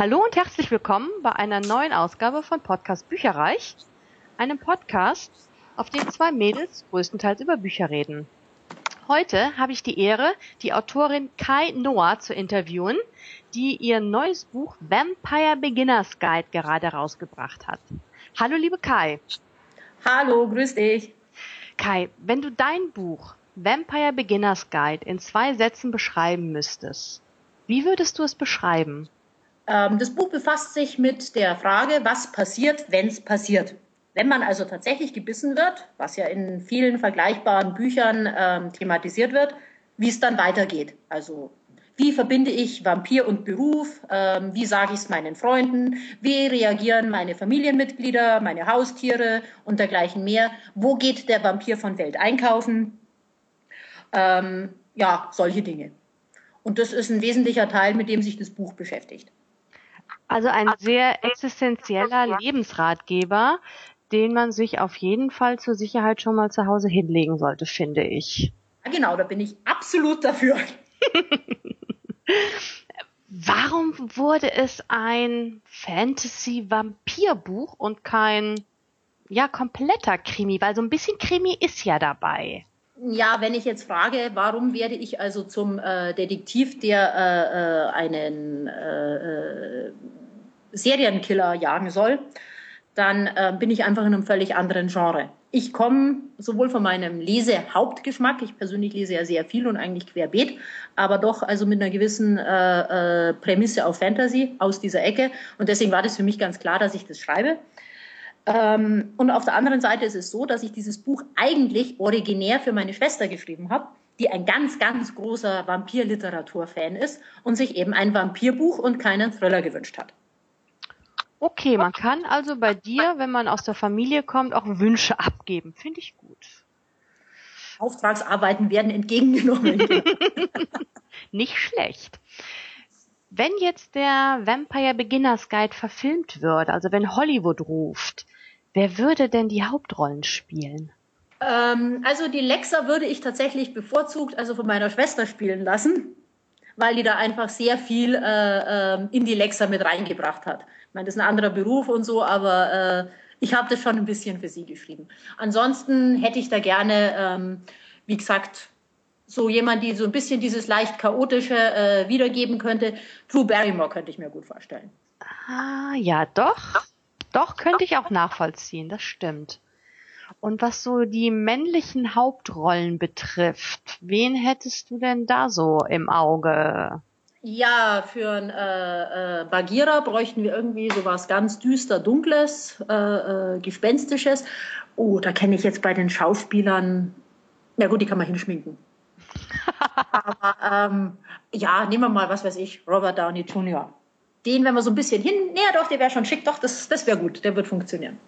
Hallo und herzlich willkommen bei einer neuen Ausgabe von Podcast Bücherreich, einem Podcast, auf dem zwei Mädels größtenteils über Bücher reden. Heute habe ich die Ehre, die Autorin Kai Noah zu interviewen, die ihr neues Buch Vampire Beginners Guide gerade rausgebracht hat. Hallo liebe Kai. Hallo, grüß dich. Kai, wenn du dein Buch Vampire Beginners Guide in zwei Sätzen beschreiben müsstest, wie würdest du es beschreiben? Ähm, das Buch befasst sich mit der Frage, was passiert, wenn es passiert. Wenn man also tatsächlich gebissen wird, was ja in vielen vergleichbaren Büchern ähm, thematisiert wird, wie es dann weitergeht. Also wie verbinde ich Vampir und Beruf? Ähm, wie sage ich es meinen Freunden? Wie reagieren meine Familienmitglieder, meine Haustiere und dergleichen mehr? Wo geht der Vampir von Welt einkaufen? Ähm, ja, solche Dinge. Und das ist ein wesentlicher Teil, mit dem sich das Buch beschäftigt. Also ein sehr existenzieller Lebensratgeber, den man sich auf jeden Fall zur Sicherheit schon mal zu Hause hinlegen sollte, finde ich. Ja, genau, da bin ich absolut dafür. Warum wurde es ein Fantasy-Vampir-Buch und kein ja kompletter Krimi? Weil so ein bisschen Krimi ist ja dabei. Ja, wenn ich jetzt frage, warum werde ich also zum äh, Detektiv, der äh, äh einen äh, äh, Serienkiller jagen soll, dann äh, bin ich einfach in einem völlig anderen Genre. Ich komme sowohl von meinem Lesehauptgeschmack, ich persönlich lese ja sehr viel und eigentlich querbeet, aber doch also mit einer gewissen äh, Prämisse auf Fantasy aus dieser Ecke. Und deswegen war das für mich ganz klar, dass ich das schreibe. Ähm, und auf der anderen Seite ist es so, dass ich dieses Buch eigentlich originär für meine Schwester geschrieben habe, die ein ganz, ganz großer Vampirliteratur-Fan ist und sich eben ein Vampirbuch und keinen Thriller gewünscht hat. Okay, man kann also bei dir, wenn man aus der Familie kommt, auch Wünsche abgeben. Finde ich gut. Auftragsarbeiten werden entgegengenommen. Nicht schlecht. Wenn jetzt der Vampire Beginners Guide verfilmt wird, also wenn Hollywood ruft, wer würde denn die Hauptrollen spielen? Ähm, also die Lexa würde ich tatsächlich bevorzugt, also von meiner Schwester spielen lassen, weil die da einfach sehr viel äh, äh, in die Lexa mit reingebracht hat. Ich meine, das ist ein anderer Beruf und so, aber äh, ich habe das schon ein bisschen für sie geschrieben. Ansonsten hätte ich da gerne, ähm, wie gesagt, so jemand, die so ein bisschen dieses leicht chaotische äh, wiedergeben könnte. Drew Barrymore könnte ich mir gut vorstellen. Ah, ja, doch. Doch, könnte ich auch nachvollziehen, das stimmt. Und was so die männlichen Hauptrollen betrifft, wen hättest du denn da so im Auge? Ja, für ein äh, äh, Bagheera bräuchten wir irgendwie sowas ganz düster, dunkles, äh, äh, gespenstisches. Oh, da kenne ich jetzt bei den Schauspielern. Na gut, die kann man hinschminken. Aber ähm, ja, nehmen wir mal, was weiß ich, Robert Downey Jr. Den, wenn wir so ein bisschen hin, näher doch, der wäre schon schick, doch, das, das wäre gut, der wird funktionieren.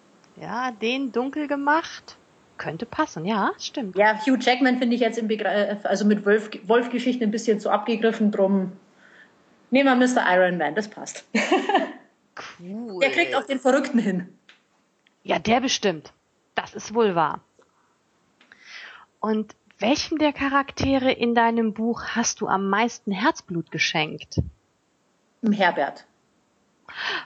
Ja, den dunkel gemacht. Könnte passen, ja, stimmt. Ja, Hugh Jackman finde ich jetzt im Begr äh, also mit Wolf, Wolf-Geschichten ein bisschen zu abgegriffen, drum nehmen wir Mr. Iron Man, das passt. Cool. Der kriegt auch den Verrückten hin. Ja, der bestimmt. Das ist wohl wahr. Und welchem der Charaktere in deinem Buch hast du am meisten Herzblut geschenkt? Herbert.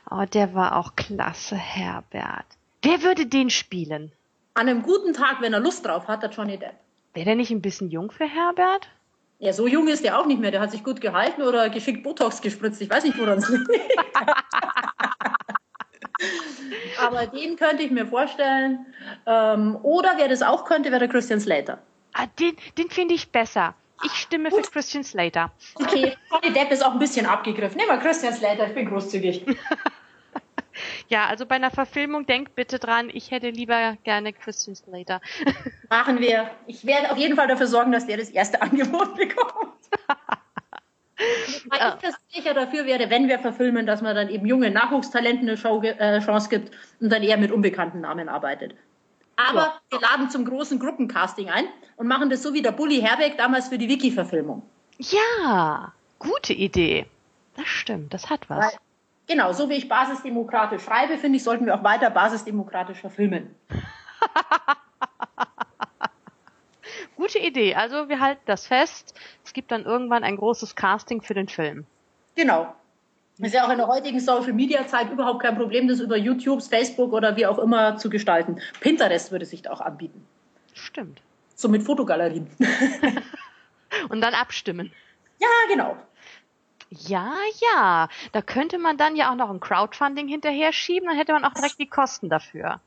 Oh, der war auch klasse, Herbert. Wer würde den spielen? An einem guten Tag, wenn er Lust drauf hat, der Johnny Depp. Wäre der nicht ein bisschen jung für Herbert? Ja, so jung ist der auch nicht mehr. Der hat sich gut gehalten oder geschickt Botox gespritzt. Ich weiß nicht, woran es liegt. Aber den könnte ich mir vorstellen. Ähm, oder wer das auch könnte, wäre der Christian Slater. Ah, den, den finde ich besser. Ich stimme für Christian Slater. Okay, Johnny Depp ist auch ein bisschen abgegriffen. Nehmen wir Christian Slater, ich bin großzügig. ja, also bei einer Verfilmung denkt bitte dran, ich hätte lieber gerne Christian Slater. Machen wir. Ich werde auf jeden Fall dafür sorgen, dass der das erste Angebot bekommt. Weil ich sicher dafür wäre, wenn wir verfilmen, dass man dann eben junge Nachwuchstalenten eine Show, äh, Chance gibt und dann eher mit unbekannten Namen arbeitet. Aber ja. wir laden zum großen Gruppencasting ein und machen das so wie der Bully Herbeck damals für die Wiki-Verfilmung. Ja, gute Idee. Das stimmt, das hat was. Weil, genau, so wie ich basisdemokratisch schreibe, finde ich, sollten wir auch weiter basisdemokratisch verfilmen. Gute Idee. Also wir halten das fest. Es gibt dann irgendwann ein großes Casting für den Film. Genau. Ist ja auch in der heutigen Social-Media-Zeit überhaupt kein Problem, das über YouTube, Facebook oder wie auch immer zu gestalten. Pinterest würde sich da auch anbieten. Stimmt. So mit Fotogalerien. Und dann abstimmen. Ja, genau. Ja, ja. Da könnte man dann ja auch noch ein Crowdfunding hinterher schieben, dann hätte man auch direkt die Kosten dafür.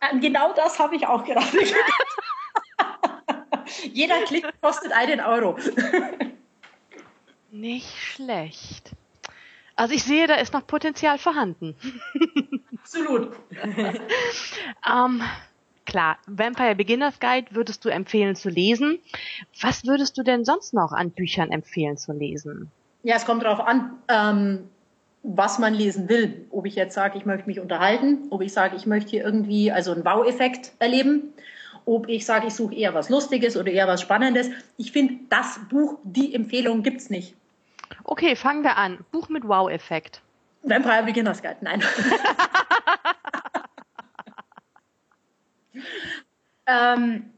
Ähm, genau das habe ich auch gerade Jeder Klick kostet einen Euro. Nicht schlecht. Also ich sehe, da ist noch Potenzial vorhanden. Absolut. ähm, klar, Vampire Beginners Guide würdest du empfehlen zu lesen. Was würdest du denn sonst noch an Büchern empfehlen zu lesen? Ja, es kommt darauf an, ähm, was man lesen will. Ob ich jetzt sage, ich möchte mich unterhalten, ob ich sage, ich möchte hier irgendwie also einen Wow-Effekt erleben, ob ich sage, ich suche eher was Lustiges oder eher was Spannendes. Ich finde, das Buch, die Empfehlung gibt es nicht. Okay, fangen wir an. Buch mit Wow-Effekt. Vampire Beginners Guide, nein. ähm,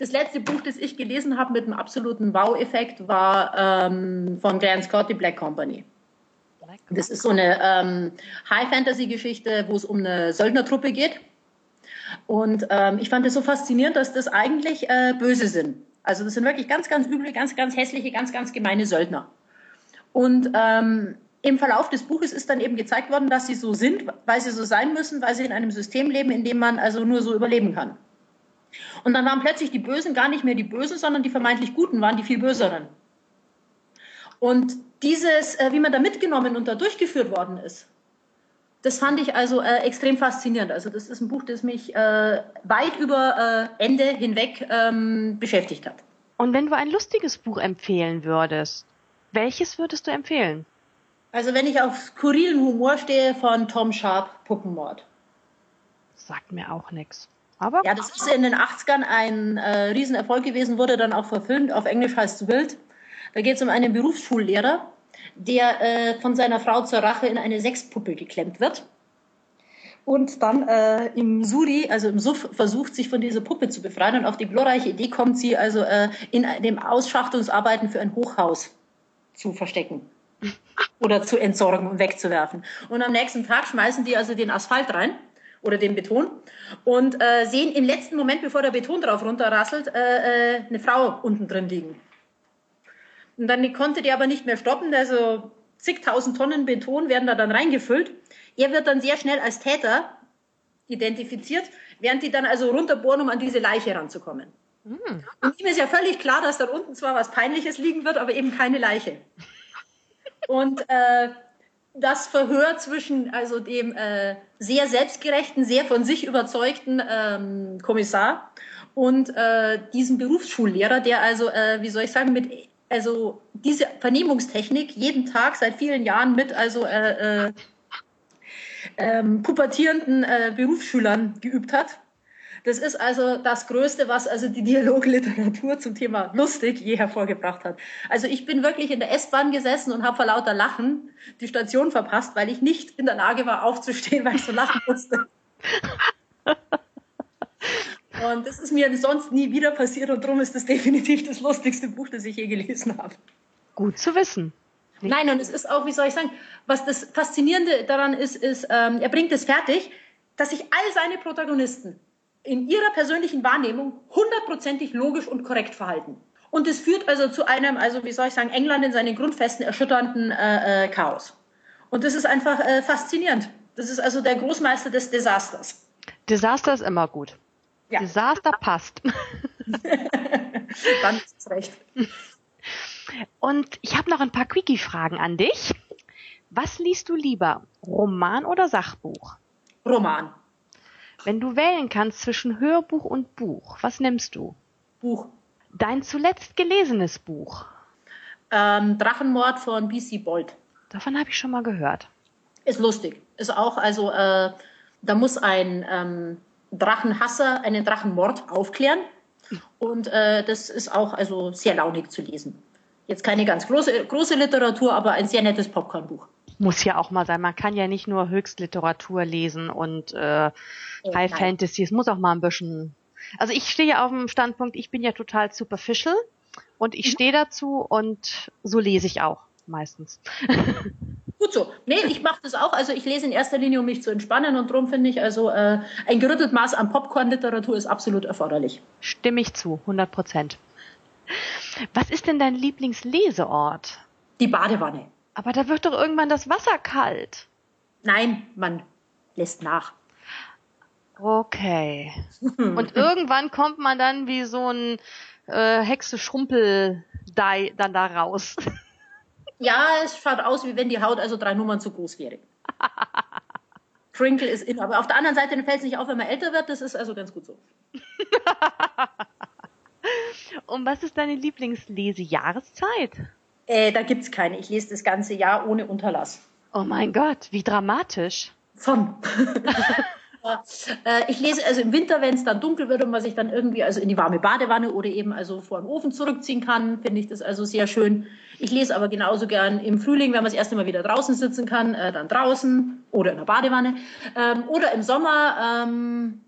das letzte Buch, das ich gelesen habe mit einem absoluten Wow-Effekt, war ähm, von Grant Scott, die Black Company. Das ist so eine ähm, High-Fantasy-Geschichte, wo es um eine Söldnertruppe geht. Und ähm, ich fand es so faszinierend, dass das eigentlich äh, böse sind. Also das sind wirklich ganz, ganz üble, ganz, ganz hässliche, ganz, ganz gemeine Söldner. Und ähm, im Verlauf des Buches ist dann eben gezeigt worden, dass sie so sind, weil sie so sein müssen, weil sie in einem System leben, in dem man also nur so überleben kann. Und dann waren plötzlich die Bösen gar nicht mehr die Bösen, sondern die vermeintlich Guten waren die viel Böseren. Und dieses, äh, wie man da mitgenommen und da durchgeführt worden ist, das fand ich also äh, extrem faszinierend. Also das ist ein Buch, das mich äh, weit über äh, Ende hinweg ähm, beschäftigt hat. Und wenn du ein lustiges Buch empfehlen würdest, welches würdest du empfehlen? Also wenn ich auf skurrilen Humor stehe von Tom Sharp, Puppenmord. Sagt mir auch nichts. Aber ja, das ist in den 80ern ein äh, Riesenerfolg gewesen, wurde dann auch verfilmt. Auf Englisch heißt es Wild. Da geht es um einen Berufsschullehrer, der äh, von seiner Frau zur Rache in eine Sexpuppe geklemmt wird und dann äh, im Suri, also im Suff, versucht, sich von dieser Puppe zu befreien. Und auf die glorreiche Idee kommt sie also äh, in dem Ausschachtungsarbeiten für ein Hochhaus zu verstecken oder zu entsorgen und wegzuwerfen. Und am nächsten Tag schmeißen die also den Asphalt rein oder den Beton und äh, sehen im letzten Moment, bevor der Beton drauf runterrasselt, äh, äh, eine Frau unten drin liegen. Und dann konnte der aber nicht mehr stoppen, also zigtausend Tonnen Beton werden da dann reingefüllt. Er wird dann sehr schnell als Täter identifiziert, während die dann also runterbohren, um an diese Leiche ranzukommen. Mhm. Und ihm ist ja völlig klar, dass da unten zwar was Peinliches liegen wird, aber eben keine Leiche. Und äh, das Verhör zwischen also dem äh, sehr selbstgerechten, sehr von sich überzeugten ähm, Kommissar und äh, diesem Berufsschullehrer, der also, äh, wie soll ich sagen, mit also diese Vernehmungstechnik jeden Tag seit vielen Jahren mit also äh, äh, ähm, pubertierenden äh, Berufsschülern geübt hat das ist also das Größte, was also die Dialogliteratur zum Thema lustig je hervorgebracht hat. Also ich bin wirklich in der S-Bahn gesessen und habe vor lauter Lachen die Station verpasst, weil ich nicht in der Lage war aufzustehen, weil ich so lachen musste. Und das ist mir sonst nie wieder passiert und darum ist das definitiv das lustigste Buch, das ich je gelesen habe. Gut zu wissen. Nicht Nein, und es ist auch, wie soll ich sagen, was das Faszinierende daran ist, ist, ähm, er bringt es fertig, dass sich all seine Protagonisten in ihrer persönlichen Wahrnehmung hundertprozentig logisch und korrekt verhalten. Und es führt also zu einem, also wie soll ich sagen, England in seinen Grundfesten erschütternden äh, äh, Chaos. Und das ist einfach äh, faszinierend. Das ist also der Großmeister des Desasters. Desaster ist immer gut. Ja. Desaster passt. Dann ist es recht. Und ich habe noch ein paar Quickie-Fragen an dich. Was liest du lieber, Roman oder Sachbuch? Roman. Wenn du wählen kannst zwischen Hörbuch und Buch, was nimmst du? Buch. Dein zuletzt gelesenes Buch? Ähm, Drachenmord von B.C. Bolt. Davon habe ich schon mal gehört. Ist lustig. Ist auch, also äh, da muss ein ähm, Drachenhasser einen Drachenmord aufklären. Und äh, das ist auch also sehr launig zu lesen. Jetzt keine ganz große, große Literatur, aber ein sehr nettes Popcornbuch muss ja auch mal sein. Man kann ja nicht nur Höchstliteratur lesen und äh, oh, High. Fantasy. Es muss auch mal ein bisschen. Also ich stehe auf dem Standpunkt, ich bin ja total superficial und ich mhm. stehe dazu und so lese ich auch meistens. Gut so. Nee, ich mache das auch. Also ich lese in erster Linie, um mich zu entspannen und darum finde ich, also äh, ein gerüttelt Maß an Popcorn-Literatur ist absolut erforderlich. Stimme ich zu, 100 Prozent. Was ist denn dein Lieblingsleseort? Die Badewanne. Aber da wird doch irgendwann das Wasser kalt. Nein, man lässt nach. Okay. Und irgendwann kommt man dann wie so ein äh, Hexe Schrumpel dann da raus. Ja, es schaut aus, wie wenn die Haut also drei Nummern zu groß wäre. Crinkle ist in, aber auf der anderen Seite fällt es nicht auf, wenn man älter wird. Das ist also ganz gut so. Und was ist deine Lieblingslesejahreszeit? Äh, da gibt es keine. Ich lese das ganze Jahr ohne Unterlass. Oh mein Gott, wie dramatisch. Von. Äh, ich lese also im Winter, wenn es dann dunkel wird und man sich dann irgendwie also in die warme Badewanne oder eben also vor dem Ofen zurückziehen kann, finde ich das also sehr schön. Ich lese aber genauso gern im Frühling, wenn man das erste Mal wieder draußen sitzen kann, äh, dann draußen oder in der Badewanne. Ähm, oder im Sommer, ähm,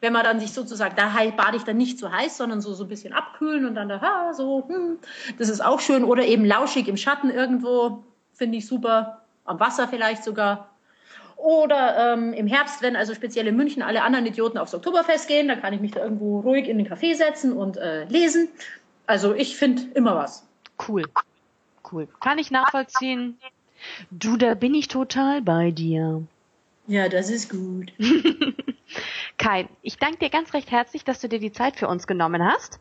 wenn man dann sich sozusagen, da bade ich dann nicht so heiß, sondern so, so ein bisschen abkühlen und dann da, ha, so, hm, das ist auch schön. Oder eben lauschig im Schatten irgendwo, finde ich super. Am Wasser vielleicht sogar. Oder ähm, im Herbst, wenn also speziell in München alle anderen Idioten aufs Oktoberfest gehen, dann kann ich mich da irgendwo ruhig in den Café setzen und äh, lesen. Also ich finde immer was. Cool. Cool. Kann ich nachvollziehen. Du, da bin ich total bei dir. Ja, das ist gut. Kai, ich danke dir ganz recht herzlich, dass du dir die Zeit für uns genommen hast.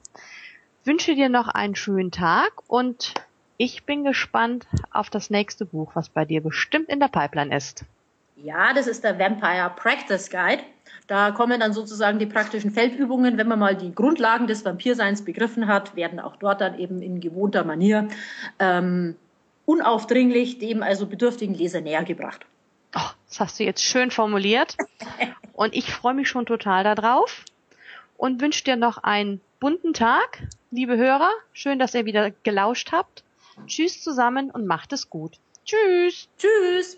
Wünsche dir noch einen schönen Tag und ich bin gespannt auf das nächste Buch, was bei dir bestimmt in der Pipeline ist. Ja, das ist der Vampire Practice Guide. Da kommen dann sozusagen die praktischen Feldübungen. Wenn man mal die Grundlagen des Vampirseins begriffen hat, werden auch dort dann eben in gewohnter Manier ähm, unaufdringlich dem also bedürftigen Leser näher gebracht. Oh, das hast du jetzt schön formuliert. und ich freue mich schon total darauf und wünsche dir noch einen bunten Tag, liebe Hörer. Schön, dass ihr wieder gelauscht habt. Tschüss zusammen und macht es gut. Tschüss. Tschüss.